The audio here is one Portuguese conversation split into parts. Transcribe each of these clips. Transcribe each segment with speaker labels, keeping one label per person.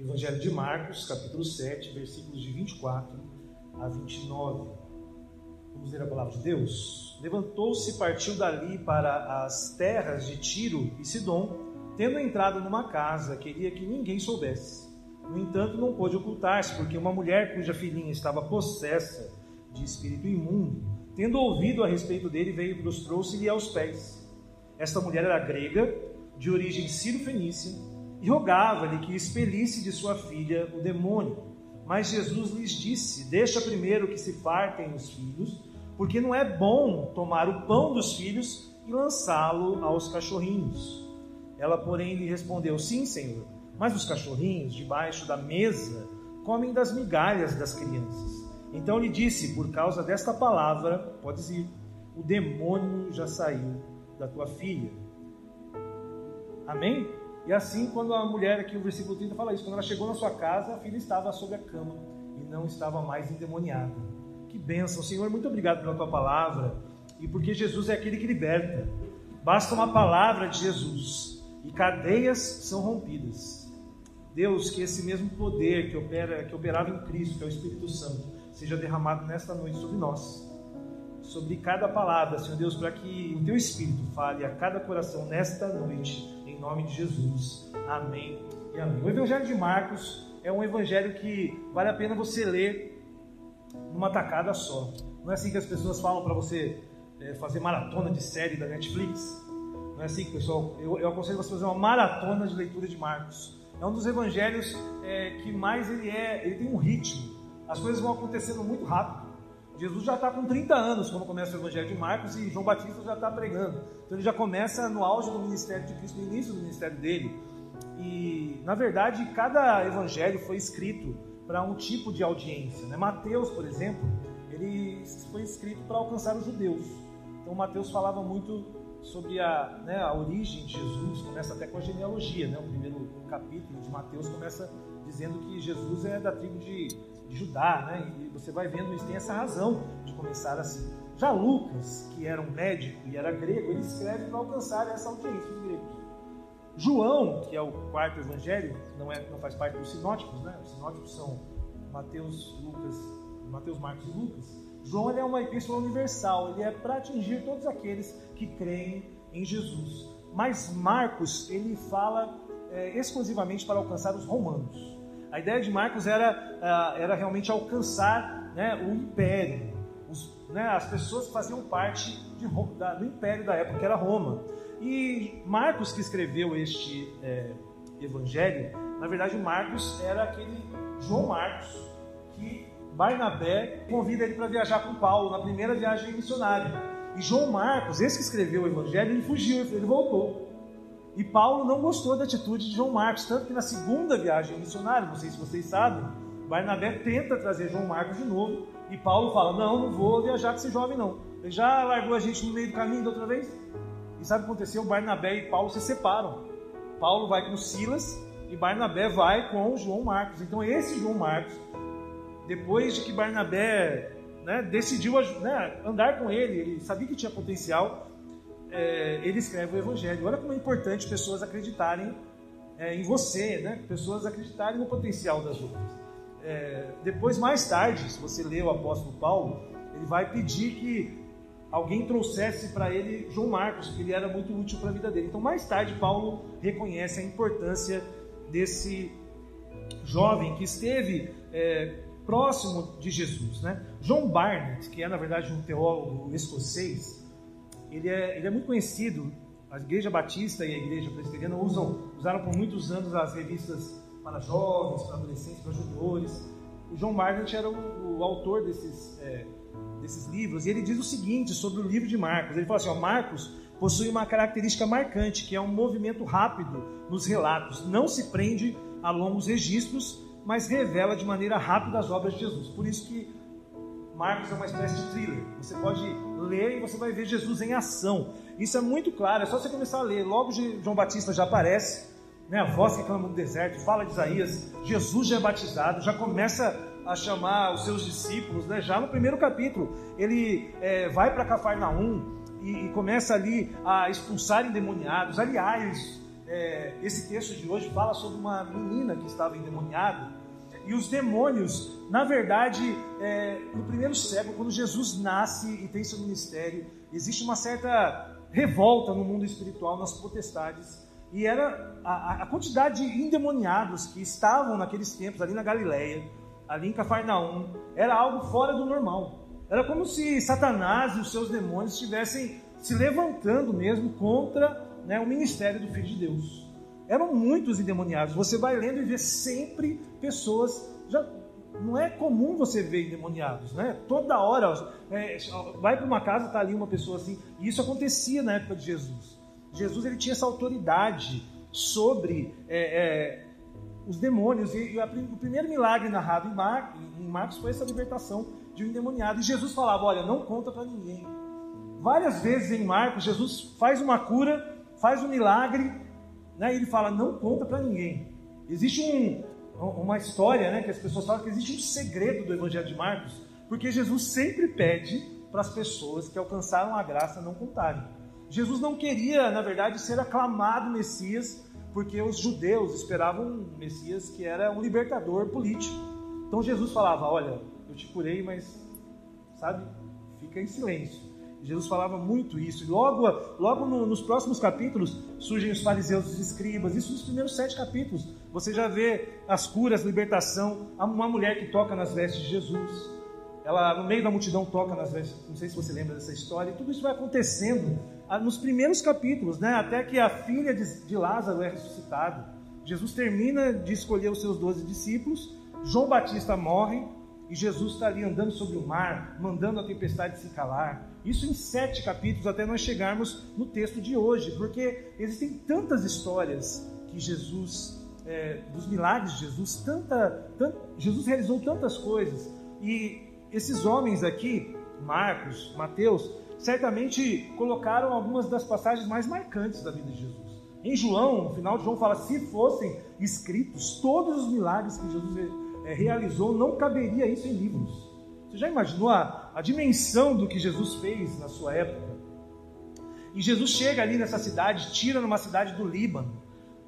Speaker 1: Evangelho de Marcos, capítulo 7, versículos de 24 a 29. Vamos ler a palavra de Deus. Levantou-se e partiu dali para as terras de Tiro e Sidom, tendo entrado numa casa, queria que ninguém soubesse. No entanto, não pôde ocultar-se, porque uma mulher cuja filhinha estava possessa de espírito imundo, tendo ouvido a respeito dele, veio e prostrou-se-lhe aos pés. Esta mulher era grega, de origem sírio-fenícia, e rogava-lhe que expelisse de sua filha o demônio. Mas Jesus lhes disse: Deixa primeiro que se fartem os filhos, porque não é bom tomar o pão dos filhos e lançá-lo aos cachorrinhos. Ela, porém, lhe respondeu: Sim, Senhor, mas os cachorrinhos debaixo da mesa comem das migalhas das crianças. Então lhe disse: Por causa desta palavra, podes ir, o demônio já saiu da tua filha. Amém? E assim, quando a mulher, aqui o versículo 30 fala isso, quando ela chegou na sua casa, a filha estava sobre a cama e não estava mais endemoniada. Que bênção, Senhor, muito obrigado pela tua palavra e porque Jesus é aquele que liberta. Basta uma palavra de Jesus e cadeias são rompidas. Deus, que esse mesmo poder que, opera, que operava em Cristo, que é o Espírito Santo, seja derramado nesta noite sobre nós, sobre cada palavra, Senhor Deus, para que o teu Espírito fale a cada coração nesta noite nome de Jesus. Amém e amém. O Evangelho de Marcos é um evangelho que vale a pena você ler numa tacada só. Não é assim que as pessoas falam para você é, fazer maratona de série da Netflix. Não é assim que, pessoal. Eu, eu aconselho você a fazer uma maratona de leitura de Marcos. É um dos evangelhos é, que mais ele é, ele tem um ritmo. As coisas vão acontecendo muito rápido. Jesus já está com 30 anos quando começa o Evangelho de Marcos e João Batista já está pregando. Então ele já começa no auge do ministério de Cristo, no início do ministério dele. E, na verdade, cada evangelho foi escrito para um tipo de audiência. Né? Mateus, por exemplo, ele foi escrito para alcançar os judeus. Então Mateus falava muito sobre a, né, a origem de Jesus, começa até com a genealogia. Né? O primeiro capítulo de Mateus começa dizendo que Jesus é da tribo de de Judá, né? E você vai vendo isso, tem essa razão de começar assim. Já Lucas, que era um médico e era grego, ele escreve para alcançar essa audiência dos gregos. João, que é o quarto evangelho, não, é, não faz parte dos sinóticos, né? Os sinóticos são Mateus, Lucas, Mateus, Marcos e Lucas. João é uma epístola universal, ele é para atingir todos aqueles que creem em Jesus. Mas Marcos, ele fala é, exclusivamente para alcançar os romanos. A ideia de Marcos era, ah, era realmente alcançar né, o império. Os, né, as pessoas que faziam parte de, da, do império da época, que era Roma. E Marcos, que escreveu este é, evangelho, na verdade, Marcos era aquele João Marcos que Barnabé convida ele para viajar com Paulo na primeira viagem missionária. E João Marcos, esse que escreveu o evangelho, ele fugiu, ele voltou. E Paulo não gostou da atitude de João Marcos, tanto que na segunda viagem missionária, não sei se vocês sabem, Barnabé tenta trazer João Marcos de novo, e Paulo fala: Não, não vou viajar com esse jovem, não. Ele já largou a gente no meio do caminho da outra vez. E sabe o que aconteceu? Barnabé e Paulo se separam. Paulo vai com Silas e Barnabé vai com João Marcos. Então, esse João Marcos, depois de que Barnabé né, decidiu né, andar com ele, ele sabia que tinha potencial, é, ele escreve o Evangelho. Olha como é importante pessoas acreditarem é, em você, né? pessoas acreditarem no potencial das outras. É, depois, mais tarde, se você ler o apóstolo Paulo, ele vai pedir que alguém trouxesse para ele João Marcos, que ele era muito útil para a vida dele. Então, mais tarde, Paulo reconhece a importância desse jovem que esteve é, próximo de Jesus. Né? John Barnett, que é na verdade um teólogo escocês, ele é, ele é muito conhecido. A Igreja Batista e a Igreja Presbiteriana usam, usaram por muitos anos as revistas para jovens, para adolescentes, para juniores. O John Margaret era o, o autor desses, é, desses livros e ele diz o seguinte sobre o livro de Marcos. Ele fala assim: ó, Marcos possui uma característica marcante, que é um movimento rápido nos relatos. Não se prende a longos registros, mas revela de maneira rápida as obras de Jesus. Por isso que Marcos é uma espécie de thriller. Você pode ler e você vai ver Jesus em ação. Isso é muito claro, é só você começar a ler. Logo João Batista já aparece, né? a voz que clama no deserto, fala de Isaías, Jesus já é batizado, já começa a chamar os seus discípulos, né? já no primeiro capítulo. Ele é, vai para Cafarnaum e, e, começa ali a expulsar endemoniados. Aliás, é, esse texto de hoje fala sobre uma menina que estava endemoniada. E os demônios, na verdade, é, no primeiro século, quando Jesus nasce e tem seu ministério, existe uma certa revolta no mundo espiritual, nas potestades. E era a, a quantidade de endemoniados que estavam naqueles tempos ali na Galileia, ali em Cafarnaum, era algo fora do normal. Era como se Satanás e os seus demônios estivessem se levantando mesmo contra né, o ministério do Filho de Deus. Eram muitos endemoniados. Você vai lendo e vê sempre pessoas. Já, não é comum você ver endemoniados, né? Toda hora, é, vai para uma casa, está ali uma pessoa assim. E isso acontecia na época de Jesus. Jesus ele tinha essa autoridade sobre é, é, os demônios. E, e a, o primeiro milagre narrado em, Mar, em Marcos foi essa libertação de um endemoniado. E Jesus falava: Olha, não conta para ninguém. Várias vezes em Marcos, Jesus faz uma cura, faz um milagre, né, e ele fala: Não conta para ninguém. Existe um, uma história né, que as pessoas falam que existe um segredo do Evangelho de Marcos, porque Jesus sempre pede para as pessoas que alcançaram a graça não contarem. Jesus não queria, na verdade, ser aclamado Messias, porque os judeus esperavam um Messias que era um libertador político. Então Jesus falava: Olha, eu te curei, mas, sabe, fica em silêncio. Jesus falava muito isso. E logo, logo no, nos próximos capítulos surgem os fariseus os escribas. Isso nos primeiros sete capítulos. Você já vê as curas, libertação. Uma mulher que toca nas vestes de Jesus. Ela, no meio da multidão, toca nas vestes. Não sei se você lembra dessa história. E tudo isso vai acontecendo ah, nos primeiros capítulos, né? até que a filha de, de Lázaro é ressuscitada. Jesus termina de escolher os seus doze discípulos. João Batista morre e Jesus está ali andando sobre o mar, mandando a tempestade se calar. Isso em sete capítulos, até nós chegarmos no texto de hoje, porque existem tantas histórias que Jesus, é, dos milagres de Jesus, tanta, Jesus realizou tantas coisas. E esses homens aqui, Marcos, Mateus, certamente colocaram algumas das passagens mais marcantes da vida de Jesus. Em João, no final de João, fala: se fossem escritos todos os milagres que Jesus é, realizou, não caberia isso em livros. Você já imaginou a, a dimensão do que Jesus fez na sua época? E Jesus chega ali nessa cidade, tira numa cidade do Líbano,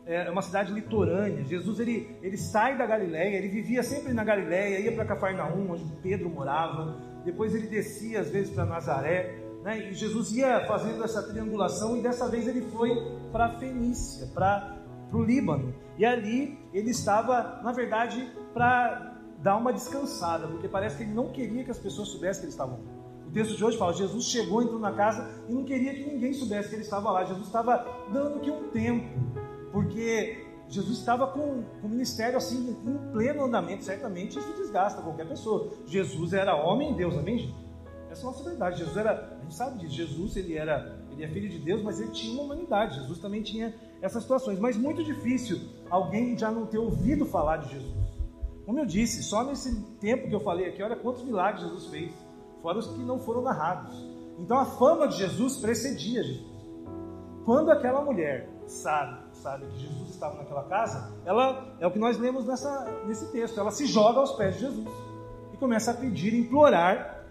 Speaker 1: é uma cidade litorânea. Jesus ele, ele sai da Galiléia, ele vivia sempre na Galiléia, ia para Cafarnaum, onde Pedro morava. Depois ele descia às vezes para Nazaré, né? E Jesus ia fazendo essa triangulação e dessa vez ele foi para Fenícia, para o Líbano. E ali ele estava, na verdade, para dar uma descansada, porque parece que ele não queria que as pessoas soubessem que ele estava lá. O texto de hoje fala: Jesus chegou, entrou na casa e não queria que ninguém soubesse que ele estava lá. Jesus estava dando que um tempo, porque Jesus estava com, com o ministério assim em pleno andamento. Certamente isso desgasta qualquer pessoa. Jesus era homem e Deus, amém, gente? Essa é a nossa verdade. Jesus era, a gente sabe disso. Jesus ele era, ele é filho de Deus, mas ele tinha uma humanidade. Jesus também tinha essas situações. Mas muito difícil alguém já não ter ouvido falar de Jesus. Como eu disse, só nesse tempo que eu falei aqui, olha quantos milagres Jesus fez, fora os que não foram narrados. Então a fama de Jesus precedia Jesus. Quando aquela mulher sabe, sabe que Jesus estava naquela casa, ela é o que nós lemos nessa, nesse texto. Ela se joga aos pés de Jesus e começa a pedir, implorar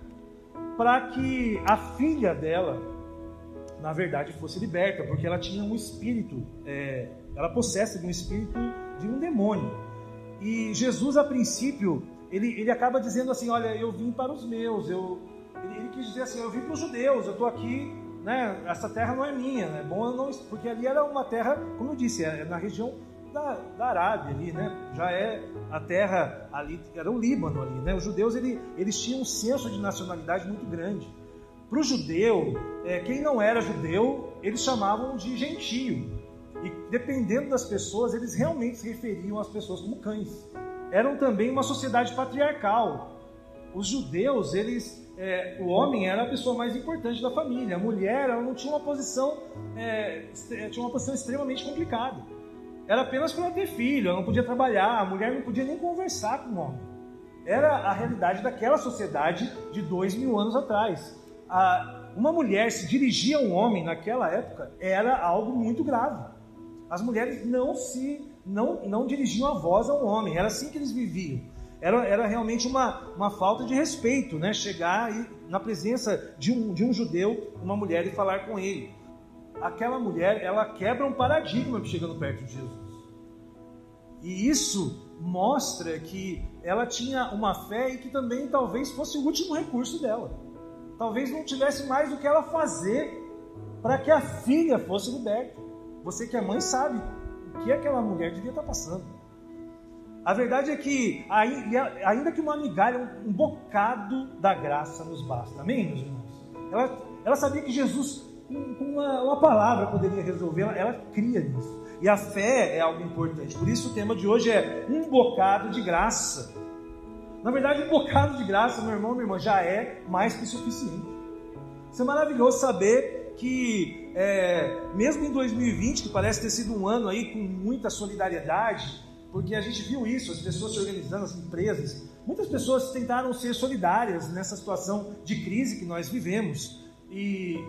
Speaker 1: para que a filha dela, na verdade, fosse liberta, porque ela tinha um espírito, é, ela possessa de um espírito de um demônio. E Jesus, a princípio, ele, ele acaba dizendo assim: Olha, eu vim para os meus. Eu, ele, ele quis dizer assim: Eu vim para os judeus, eu estou aqui, né? Essa terra não é minha, né? Bom, não, porque ali era uma terra, como eu disse, é na região da, da Arábia ali, né? Já é a terra ali, era o Líbano ali, né? Os judeus ele, eles tinham um senso de nacionalidade muito grande. Para o judeu, é, quem não era judeu, eles chamavam de gentio. E dependendo das pessoas, eles realmente se referiam às pessoas como cães. Eram também uma sociedade patriarcal. Os judeus, eles, é, o homem era a pessoa mais importante da família. A mulher, ela não tinha uma posição, é, tinha uma posição extremamente complicada. Era apenas para ter filho, ela não podia trabalhar, a mulher não podia nem conversar com o homem. Era a realidade daquela sociedade de dois mil anos atrás. A, uma mulher se dirigir a um homem naquela época era algo muito grave as mulheres não se não, não dirigiam a voz a um homem, era assim que eles viviam. Era, era realmente uma, uma falta de respeito, né? Chegar e, na presença de um, de um judeu, uma mulher, e falar com ele. aquela mulher, ela quebra um paradigma chegando perto de Jesus. E isso mostra que ela tinha uma fé e que também talvez fosse o último recurso dela. Talvez não tivesse mais do que ela fazer para que a filha fosse liberta. Você que é mãe sabe o que aquela mulher devia estar passando. A verdade é que, ainda que uma migalha, um bocado da graça nos basta. Amém, meus irmãos? Ela, ela sabia que Jesus, com uma, uma palavra, poderia resolver, ela, ela cria nisso. E a fé é algo importante. Por isso o tema de hoje é um bocado de graça. Na verdade, um bocado de graça, meu irmão, minha irmã, já é mais que suficiente. Isso é maravilhoso saber que, é, mesmo em 2020, que parece ter sido um ano aí com muita solidariedade, porque a gente viu isso, as pessoas se organizando, as empresas. Muitas pessoas tentaram ser solidárias nessa situação de crise que nós vivemos. E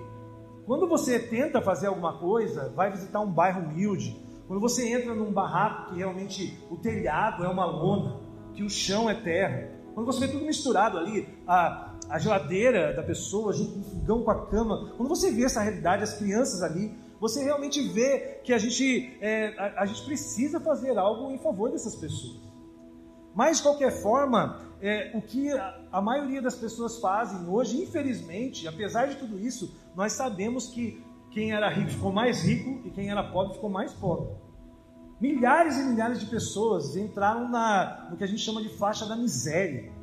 Speaker 1: quando você tenta fazer alguma coisa, vai visitar um bairro humilde, quando você entra num barraco que realmente o telhado é uma lona, que o chão é terra, quando você vê tudo misturado ali, a, a geladeira da pessoa junto com o fogão, com a cama, quando você vê essa realidade, as crianças ali, você realmente vê que a gente, é, a, a, gente precisa fazer algo em favor dessas pessoas. Mas, de qualquer forma, é, o que a, a maioria das pessoas fazem hoje, infelizmente, apesar de tudo isso, nós sabemos que quem era rico ficou mais rico e quem era pobre ficou mais pobre. Milhares e milhares de pessoas entraram na, no que a gente chama de faixa da miséria.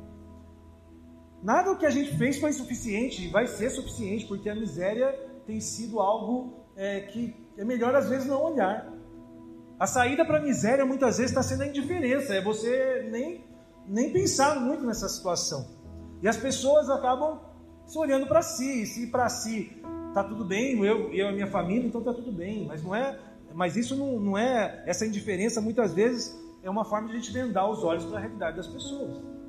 Speaker 1: Nada do que a gente fez foi suficiente e vai ser suficiente, porque a miséria tem sido algo é, que é melhor às vezes não olhar. A saída para a miséria muitas vezes está sendo a indiferença, é você nem, nem pensar muito nessa situação. E as pessoas acabam se olhando para si, e se para si está tudo bem, eu, eu e a minha família, então está tudo bem, mas não é, mas isso não, não é, essa indiferença muitas vezes é uma forma de a gente vendar os olhos para a realidade das pessoas.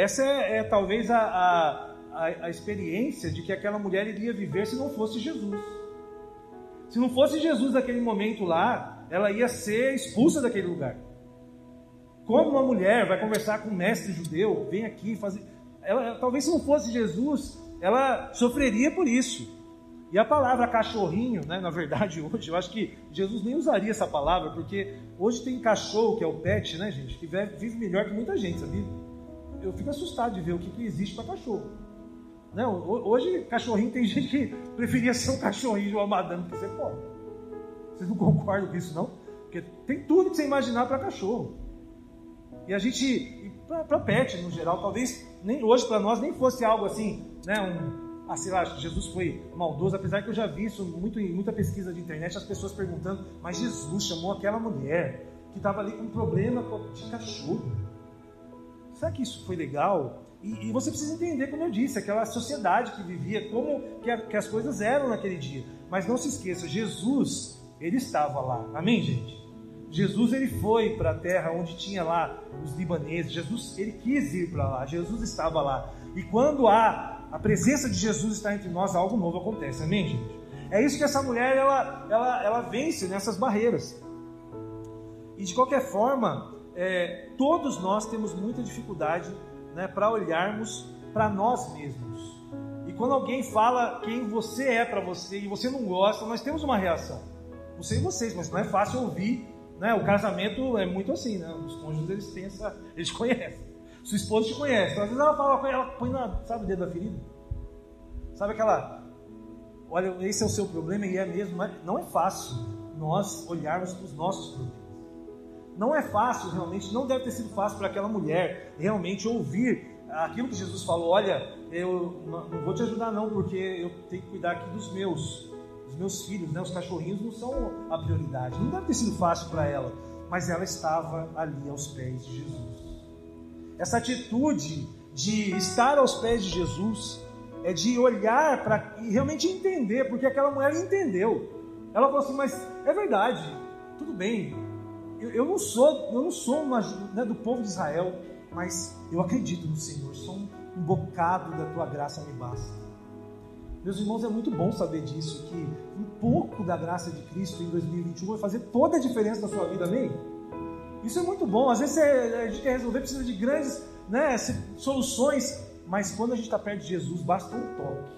Speaker 1: Essa é, é talvez a, a a, a experiência de que aquela mulher iria viver se não fosse Jesus. Se não fosse Jesus naquele momento lá, ela ia ser expulsa daquele lugar. Como uma mulher vai conversar com um mestre judeu, vem aqui fazer. Ela, talvez se não fosse Jesus, ela sofreria por isso. E a palavra cachorrinho, né, na verdade, hoje, eu acho que Jesus nem usaria essa palavra, porque hoje tem cachorro, que é o pet, né, gente, que vive melhor que muita gente, sabia? Eu fico assustado de ver o que, que existe para cachorro. Não, hoje, cachorrinho, tem gente que preferia ser um cachorrinho de uma madame que ser pobre. Vocês não concordam com isso, não? Porque tem tudo que você imaginar para cachorro. E a gente, para pet no geral, talvez nem hoje para nós nem fosse algo assim, né? Um, ah, sei lá, Jesus foi maldoso, apesar que eu já vi isso muito em muita pesquisa de internet, as pessoas perguntando, mas Jesus chamou aquela mulher que estava ali com problema de cachorro. Será que isso foi legal? E, e, você precisa entender, como eu disse, aquela sociedade que vivia, como que, a, que as coisas eram naquele dia. Mas não se esqueça, Jesus, ele estava lá. Amém, gente? Jesus ele foi para a terra onde tinha lá os libaneses. Jesus ele quis ir para lá. Jesus estava lá. E quando há a presença de Jesus está entre nós, algo novo acontece. Amém, gente? É isso que essa mulher ela, ela, ela vence nessas barreiras. E de qualquer forma, é, todos nós temos muita dificuldade né, para olharmos para nós mesmos. E quando alguém fala quem você é para você e você não gosta, nós temos uma reação. Não sei vocês, mas não é fácil ouvir. Né? O casamento é muito assim, né? Os cônjuges eles têm essa. Eles conhecem. Sua esposa te conhece. Então, às vezes ela fala, ela põe na, sabe o dedo da ferida? Sabe aquela. Olha, esse é o seu problema e é mesmo. Não é fácil nós olharmos para os nossos problemas. Não é fácil, realmente, não deve ter sido fácil para aquela mulher realmente ouvir aquilo que Jesus falou: olha, eu não vou te ajudar, não, porque eu tenho que cuidar aqui dos meus, dos meus filhos, né? os cachorrinhos não são a prioridade. Não deve ter sido fácil para ela, mas ela estava ali aos pés de Jesus. Essa atitude de estar aos pés de Jesus é de olhar para e realmente entender, porque aquela mulher entendeu. Ela falou assim: mas é verdade, tudo bem, eu, eu não sou, eu não sou uma, né, do povo de Israel, mas eu acredito no Senhor. Só um, um bocado da tua graça me basta. Meus irmãos, é muito bom saber disso, que um pouco da graça de Cristo em 2021 vai fazer toda a diferença na sua vida, amém? Isso é muito bom. Às vezes a gente quer resolver, precisa de grandes né, soluções, mas quando a gente está perto de Jesus, basta um toque.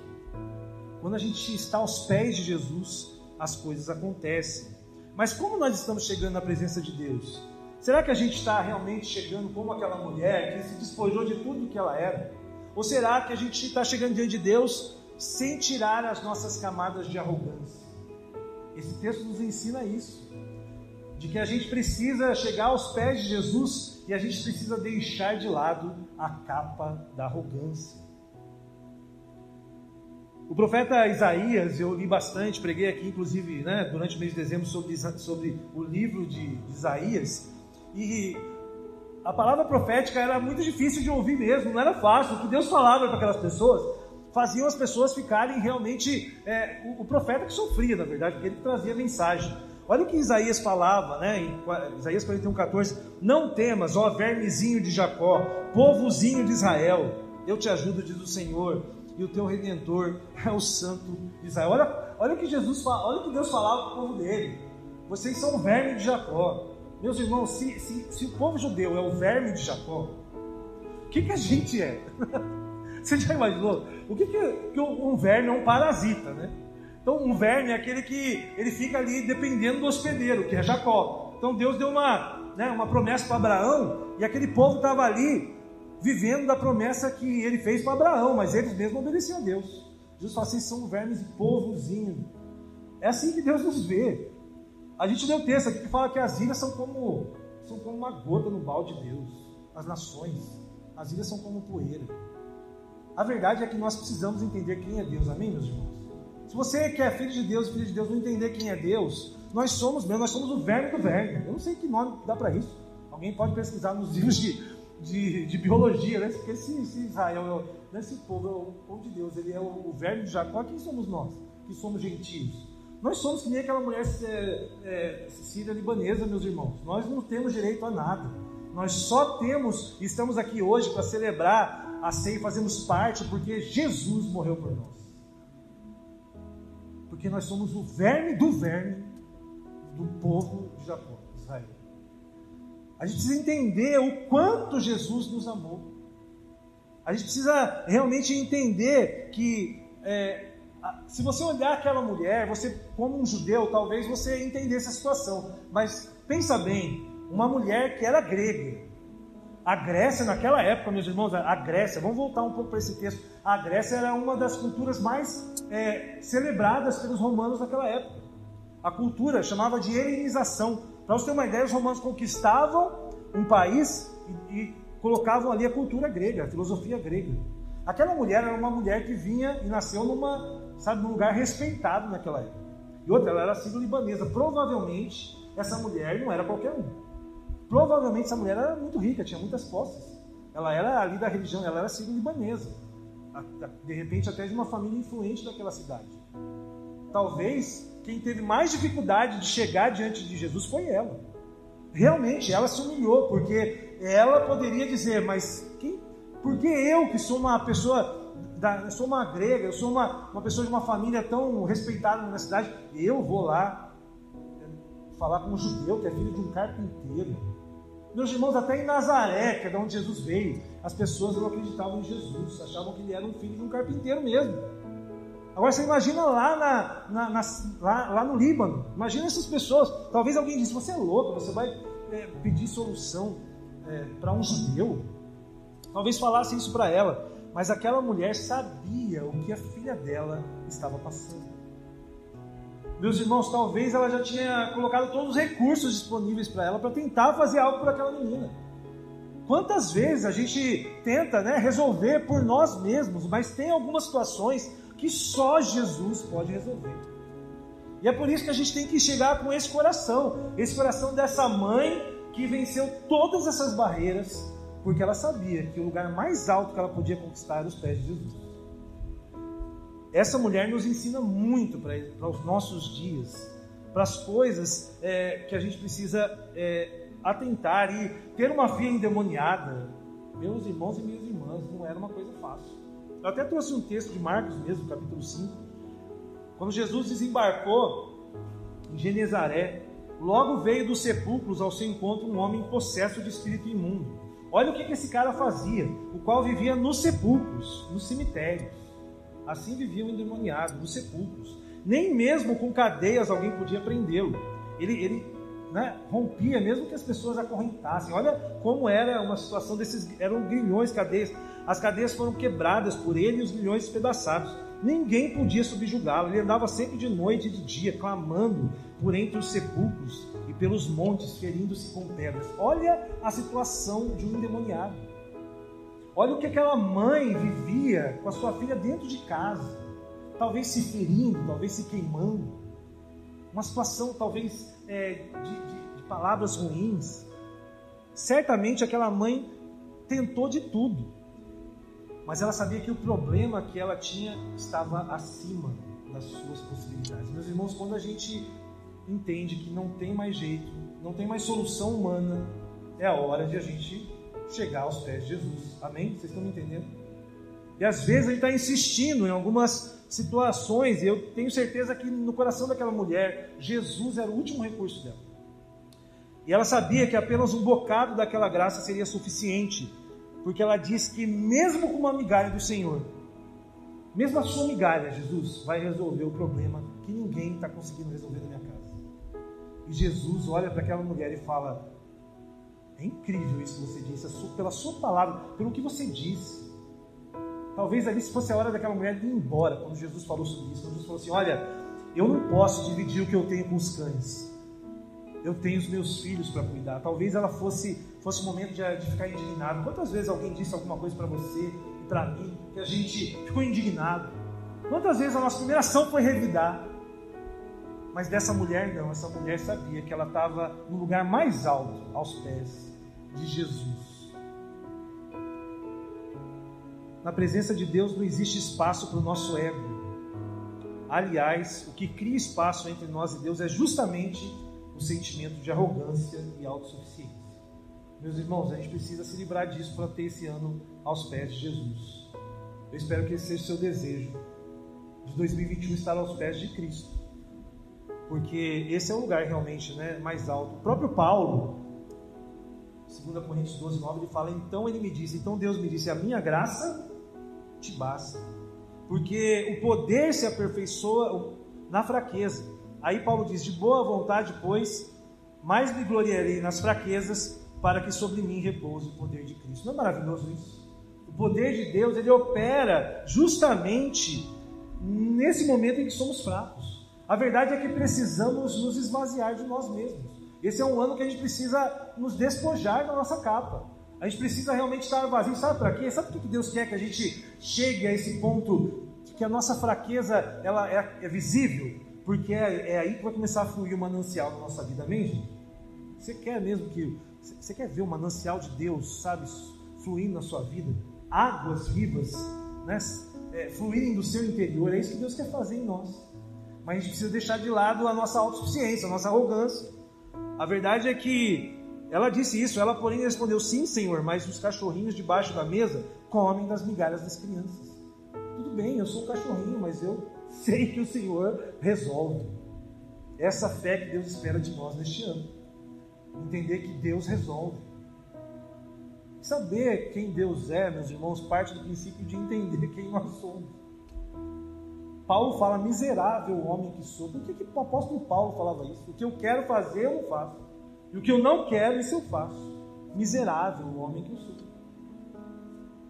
Speaker 1: quando a gente está aos pés de Jesus, as coisas acontecem. Mas como nós estamos chegando na presença de Deus? Será que a gente está realmente chegando como aquela mulher que se despojou de tudo que ela era? Ou será que a gente está chegando diante de Deus sem tirar as nossas camadas de arrogância? Esse texto nos ensina isso. De que a gente precisa chegar aos pés de Jesus e a gente precisa deixar de lado a capa da arrogância. O profeta Isaías, eu li bastante, preguei aqui, inclusive, né, durante o mês de dezembro, sobre, sobre o livro de Isaías. E a palavra profética era muito difícil de ouvir mesmo, não era fácil. O que Deus falava para aquelas pessoas faziam as pessoas ficarem realmente. É, o, o, profeta que sofria, na verdade, porque ele trazia mensagem. Olha o que Isaías falava, né? Em Isaías 41, 14: Não temas, ó vermezinho de Jacó, povozinho de Israel, eu te ajudo, diz o Senhor e o teu redentor é o Santo de Israel. Olha, olha o que Jesus fala, olha o que Deus falava para o povo dele. Vocês são o verme de Jacó. Meus irmãos, se, se, se o povo judeu é o verme de Jacó, o que, que a gente é? Você já imaginou? O que, que, que um verme é um parasita, né? Então, um verme é aquele que ele fica ali dependendo do hospedeiro, que é Jacó. Então, Deus deu uma, né, uma promessa para Abraão e aquele povo estava ali vivendo da promessa que ele fez para Abraão, mas eles mesmos obedeciam a Deus. Jesus fala assim: são vermes e povozinho. É assim que Deus nos vê. A gente deu texto aqui que fala que as ilhas são como, são como uma gota no balde de Deus. As nações, as ilhas são como poeira. A verdade é que nós precisamos entender quem é Deus, amém, meus irmãos? Se você que é filho de Deus, filho de Deus, não entender quem é Deus, nós somos mesmo, nós somos o verme do verme. Eu não sei que nome dá para isso. Alguém pode pesquisar nos livros de de, de biologia, né? Porque se, se Israel, né, esse povo é o povo de Deus, ele é o, o verme de Jacó, quem somos nós? Que somos gentios. Nós somos que nem aquela mulher é, é, síria libanesa, meus irmãos. Nós não temos direito a nada. Nós só temos, estamos aqui hoje para celebrar a ceia e fazemos parte porque Jesus morreu por nós. Porque nós somos o verme do verme do povo de Jacó, Israel. A gente precisa entender o quanto Jesus nos amou. A gente precisa realmente entender que é, se você olhar aquela mulher, você como um judeu, talvez você entendesse a situação. Mas pensa bem, uma mulher que era grega. A Grécia, naquela época, meus irmãos, a Grécia, vamos voltar um pouco para esse texto. A Grécia era uma das culturas mais é, celebradas pelos romanos naquela época. A cultura chamava de helenização. Para você ter uma ideia, os romanos conquistavam um país e, e colocavam ali a cultura grega, a filosofia grega. Aquela mulher era uma mulher que vinha e nasceu numa, sabe, num lugar respeitado naquela época. E outra, ela era sírio-libanesa. Provavelmente, essa mulher não era qualquer um. Provavelmente, essa mulher era muito rica, tinha muitas posses. Ela era ali da religião, ela era sírio-libanesa. De repente, até de uma família influente daquela cidade. Talvez quem teve mais dificuldade de chegar diante de Jesus foi ela. Realmente, ela se humilhou, porque ela poderia dizer, mas quem, por que eu, que sou uma pessoa, da, sou uma grega, eu sou uma, uma pessoa de uma família tão respeitada na cidade, eu vou lá falar com um judeu que é filho de um carpinteiro? Meus irmãos, até em Nazaré, que é de onde Jesus veio, as pessoas não acreditavam em Jesus, achavam que ele era um filho de um carpinteiro mesmo. Agora você imagina lá, na, na, na, lá, lá, no Líbano, imagina essas pessoas. Talvez alguém disse: Você é louco, você vai é, pedir solução é, para um judeu. Talvez falasse isso para ela, mas aquela mulher sabia o que a filha dela estava passando. Meus irmãos, talvez ela já tinha colocado todos os recursos disponíveis para ela para tentar fazer algo por aquela menina. Quantas vezes a gente tenta né, resolver por nós mesmos, mas tem algumas situações que só Jesus pode resolver. E é por isso que a gente tem que chegar com esse coração, esse coração dessa mãe que venceu todas essas barreiras, porque ela sabia que o lugar mais alto que ela podia conquistar era os pés de Jesus. Essa mulher nos ensina muito para os nossos dias, para as coisas é, que a gente precisa é, atentar e ter uma filha endemoniada. Meus irmãos e minhas irmãs, não era uma coisa fácil. Eu até trouxe um texto de Marcos mesmo, capítulo 5. Quando Jesus desembarcou em Genezaré, logo veio dos sepulcros ao seu encontro um homem possesso de espírito imundo. Olha o que esse cara fazia, o qual vivia nos sepulcros, nos cemitérios. assim viviam endemoniados nos sepulcros. Nem mesmo com cadeias alguém podia prendê-lo. Ele, ele né, rompia, mesmo que as pessoas acorrentassem. Olha como era uma situação desses. Eram grilhões, cadeias. As cadeias foram quebradas por ele e os grilhões despedaçados. Ninguém podia subjugá-lo. Ele andava sempre de noite e de dia, clamando por entre os sepulcros e pelos montes, ferindo-se com pedras. Olha a situação de um endemoniado. Olha o que aquela mãe vivia com a sua filha dentro de casa, talvez se ferindo, talvez se queimando. Uma situação, talvez, é, de, de, de palavras ruins. Certamente aquela mãe tentou de tudo mas ela sabia que o problema que ela tinha estava acima das suas possibilidades. Meus irmãos, quando a gente entende que não tem mais jeito, não tem mais solução humana, é a hora de a gente chegar aos pés de Jesus. Amém? Vocês estão me entendendo? E às vezes gente está insistindo em algumas situações, e eu tenho certeza que no coração daquela mulher, Jesus era o último recurso dela. E ela sabia que apenas um bocado daquela graça seria suficiente porque ela diz que mesmo com uma migalha do Senhor, mesmo a sua migalha, Jesus vai resolver o problema que ninguém está conseguindo resolver na minha casa. E Jesus olha para aquela mulher e fala: É incrível isso que você disse, pela sua palavra, pelo que você disse. Talvez ali, se fosse a hora daquela mulher ir embora, quando Jesus falou sobre isso, Jesus falou assim: Olha, eu não posso dividir o que eu tenho com os cães eu tenho os meus filhos para cuidar. Talvez ela fosse fosse o momento de, de ficar indignado. Quantas vezes alguém disse alguma coisa para você e para mim que a gente ficou indignado? Quantas vezes a nossa primeira ação foi revidar? Mas dessa mulher não, essa mulher sabia que ela estava no lugar mais alto, aos pés de Jesus. Na presença de Deus não existe espaço para o nosso ego. Aliás, o que cria espaço entre nós e Deus é justamente o sentimento de arrogância e autossuficiência. Meus irmãos, a gente precisa se livrar disso para ter esse ano aos pés de Jesus. Eu espero que esse seja o seu desejo de 2021 estar aos pés de Cristo. Porque esse é o lugar realmente né, mais alto. O próprio Paulo, 2 Coríntios 12, 9, ele fala: Então ele me disse, então Deus me disse, a minha graça te basta. Porque o poder se aperfeiçoa na fraqueza. Aí Paulo diz: De boa vontade, pois, mais me gloriarei nas fraquezas, para que sobre mim repouse o poder de Cristo. Não é maravilhoso isso? O poder de Deus, ele opera justamente nesse momento em que somos fracos. A verdade é que precisamos nos esvaziar de nós mesmos. Esse é um ano que a gente precisa nos despojar da nossa capa. A gente precisa realmente estar vazio. Sabe para quê? Sabe por que Deus quer que a gente chegue a esse ponto que a nossa fraqueza ela é, é visível? porque é, é, aí que vai começar a fluir o manancial na nossa vida, amém, gente? Você quer mesmo que. Você quer ver o manancial de Deus, sabe, fluindo na sua vida? Águas vivas, né? É, fluírem do seu interior, é isso que Deus quer fazer em nós. Mas a gente precisa deixar de lado a nossa autossuficiência, a nossa arrogância. A verdade é que ela disse isso, ela porém respondeu: Sim, Senhor, mas os cachorrinhos debaixo da mesa comem das migalhas das crianças. Tudo bem, eu sou um cachorrinho, mas eu sei que o Senhor resolve. Essa fé que Deus espera de nós neste ano. Entender que Deus resolve. Saber quem Deus é, meus irmãos, parte do princípio de entender quem nós somos. Paulo fala, miserável homem que sou. Por que, que o apóstolo Paulo falava isso? O que eu quero fazer, eu não faço. E o que eu não quero, isso eu faço. Miserável homem que eu sou.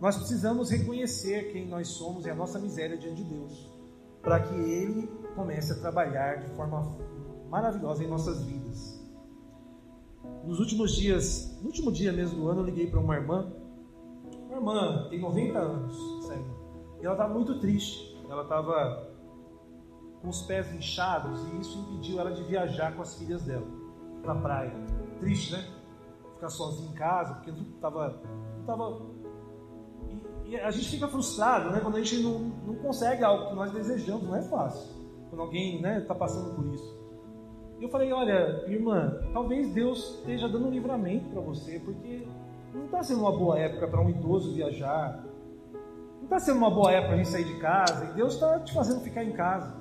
Speaker 1: Nós precisamos reconhecer quem nós somos e a nossa miséria diante de Deus para que Ele comece a trabalhar de forma maravilhosa em nossas vidas. Nos últimos dias, no último dia mesmo do ano, eu liguei para uma irmã. Uma irmã tem 90 anos, irmã. E ela estava muito triste. Ela estava com os pés inchados e isso impediu ela de viajar com as filhas dela para a praia. Triste, né? Ficar sozinha em casa, porque não estava tava e a gente fica frustrado, né? Quando a gente não, não consegue algo que nós desejamos, não é fácil. Quando alguém está né, tá passando por isso. E eu falei, olha, irmã, talvez Deus esteja dando um livramento para você, porque não está sendo uma boa época para um idoso viajar. Não está sendo uma boa época para a gente sair de casa. E Deus está te fazendo ficar em casa.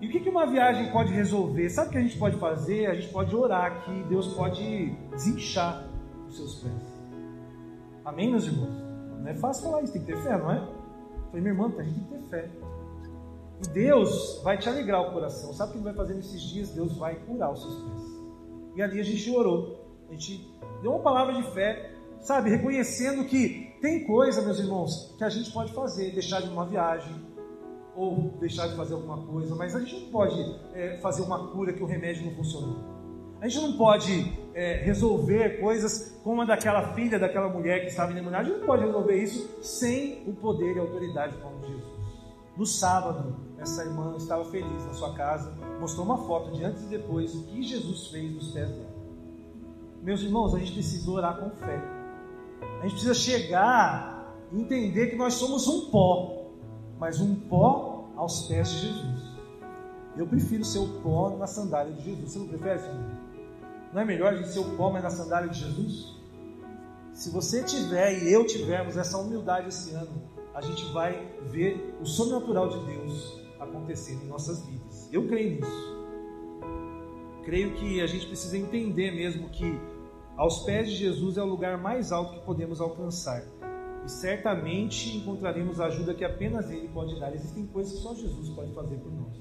Speaker 1: E o que, uma viagem pode resolver? Sabe o que a gente pode fazer? A gente pode orar que Deus pode desinchar os seus pés. Amém, meus irmãos? Não é fácil falar isso, tem que ter fé, não é? falei, minha irmã, a gente tem que ter fé. E Deus vai te alegrar o coração. Sabe o que Ele vai fazer nesses dias? Deus vai curar os seus pés. E ali a gente orou. A gente deu uma palavra de fé, sabe? Reconhecendo que tem coisa, meus irmãos, que a gente pode fazer, deixar de uma viagem, ou deixar de fazer alguma coisa, mas a gente não pode é, fazer uma cura que o remédio não funcionou. A gente não pode é, resolver coisas como a daquela filha, daquela mulher que estava endemoniada. A gente não pode resolver isso sem o poder e a autoridade como Jesus. No sábado, essa irmã estava feliz na sua casa, mostrou uma foto de antes e depois o que Jesus fez nos pés dela. Meus irmãos, a gente precisa orar com fé. A gente precisa chegar e entender que nós somos um pó, mas um pó aos pés de Jesus. Eu prefiro ser o pó na sandália de Jesus. Você não prefere, Senhor? Não é melhor a gente ser o pó, mas na sandália de Jesus? Se você tiver e eu tivermos essa humildade esse ano, a gente vai ver o sobrenatural de Deus acontecendo em nossas vidas. Eu creio nisso. Creio que a gente precisa entender mesmo que aos pés de Jesus é o lugar mais alto que podemos alcançar. E certamente encontraremos a ajuda que apenas Ele pode dar. Existem coisas que só Jesus pode fazer por nós.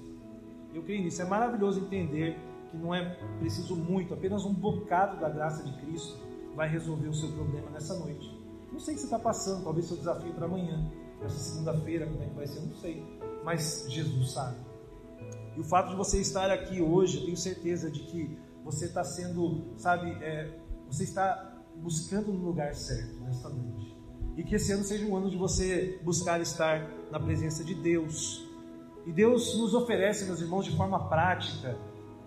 Speaker 1: Eu creio nisso. É maravilhoso entender que não é preciso muito, apenas um bocado da graça de Cristo vai resolver o seu problema nessa noite. Não sei o que você está passando, talvez seu desafio para amanhã, essa segunda-feira, como é que vai ser, não sei. Mas Jesus sabe. E o fato de você estar aqui hoje, eu tenho certeza de que você está sendo, sabe, é, você está buscando no lugar certo nesta noite. E que esse ano seja um ano de você buscar estar na presença de Deus. E Deus nos oferece, meus irmãos, de forma prática,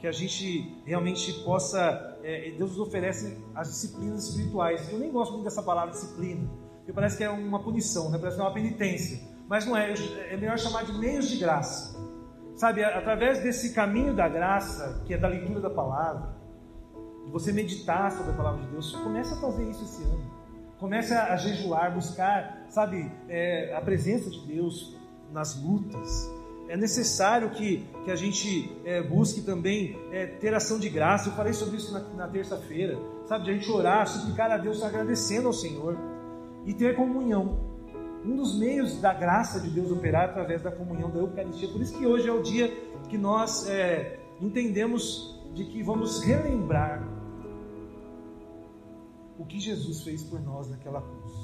Speaker 1: que a gente realmente possa. É, Deus nos oferece as disciplinas espirituais. Eu nem gosto muito dessa palavra disciplina, porque parece que é uma punição, né? parece que é uma penitência. Mas não é, é melhor chamar de meios de graça. Sabe, através desse caminho da graça, que é da leitura da palavra, de você meditar sobre a palavra de Deus, comece a fazer isso esse ano. Comece a, jejuar, buscar, sabe, é, a presença de Deus nas lutas é necessário que, que a gente é, busque também é, ter ação de graça. Eu falei sobre isso na, na terça-feira, sabe? De a gente orar, suplicar a Deus, agradecendo ao Senhor e ter comunhão. Um dos meios da graça de Deus operar através da comunhão da Eucaristia. Por isso que hoje é o dia que nós é, entendemos de que vamos relembrar o que Jesus fez por nós naquela cruz.